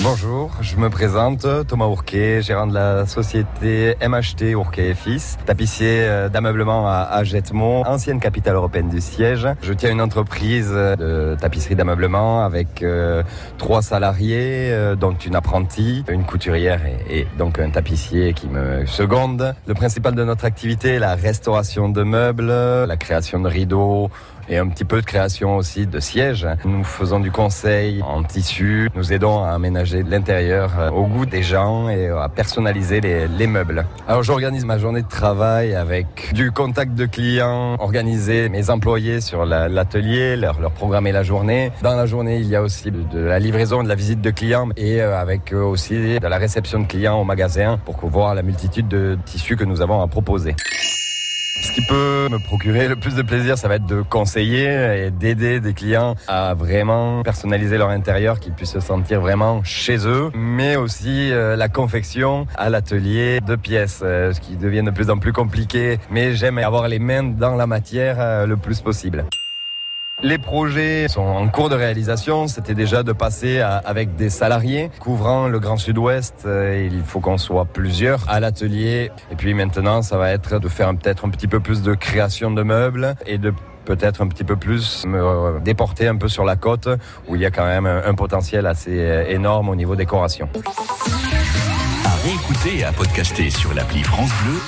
Bonjour, je me présente, Thomas Ourquet, gérant de la société MHT Ourquet et Fils, tapissier euh, d'ameublement à Jetmont, ancienne capitale européenne du siège. Je tiens une entreprise de tapisserie d'ameublement avec euh, trois salariés, euh, dont une apprentie, une couturière et, et, donc un tapissier qui me seconde. Le principal de notre activité est la restauration de meubles, la création de rideaux, et un petit peu de création aussi de sièges. Nous faisons du conseil en tissu, nous aidons à aménager l'intérieur euh, au goût des gens et à personnaliser les, les meubles. Alors j'organise ma journée de travail avec du contact de clients, organiser mes employés sur l'atelier, leur, leur programmer la journée. Dans la journée, il y a aussi de la livraison, de la visite de clients et euh, avec aussi de la réception de clients au magasin pour voir la multitude de tissus que nous avons à proposer. Ce qui peut me procurer le plus de plaisir, ça va être de conseiller et d'aider des clients à vraiment personnaliser leur intérieur, qu'ils puissent se sentir vraiment chez eux, mais aussi euh, la confection à l'atelier de pièces, euh, ce qui devient de plus en plus compliqué, mais j'aime avoir les mains dans la matière euh, le plus possible. Les projets sont en cours de réalisation. C'était déjà de passer avec des salariés couvrant le Grand Sud-Ouest. Il faut qu'on soit plusieurs à l'atelier. Et puis maintenant, ça va être de faire peut-être un petit peu plus de création de meubles et de peut-être un petit peu plus me déporter un peu sur la côte où il y a quand même un, potentiel assez énorme au niveau décoration. À réécouter et à podcaster sur l'appli France Bleu.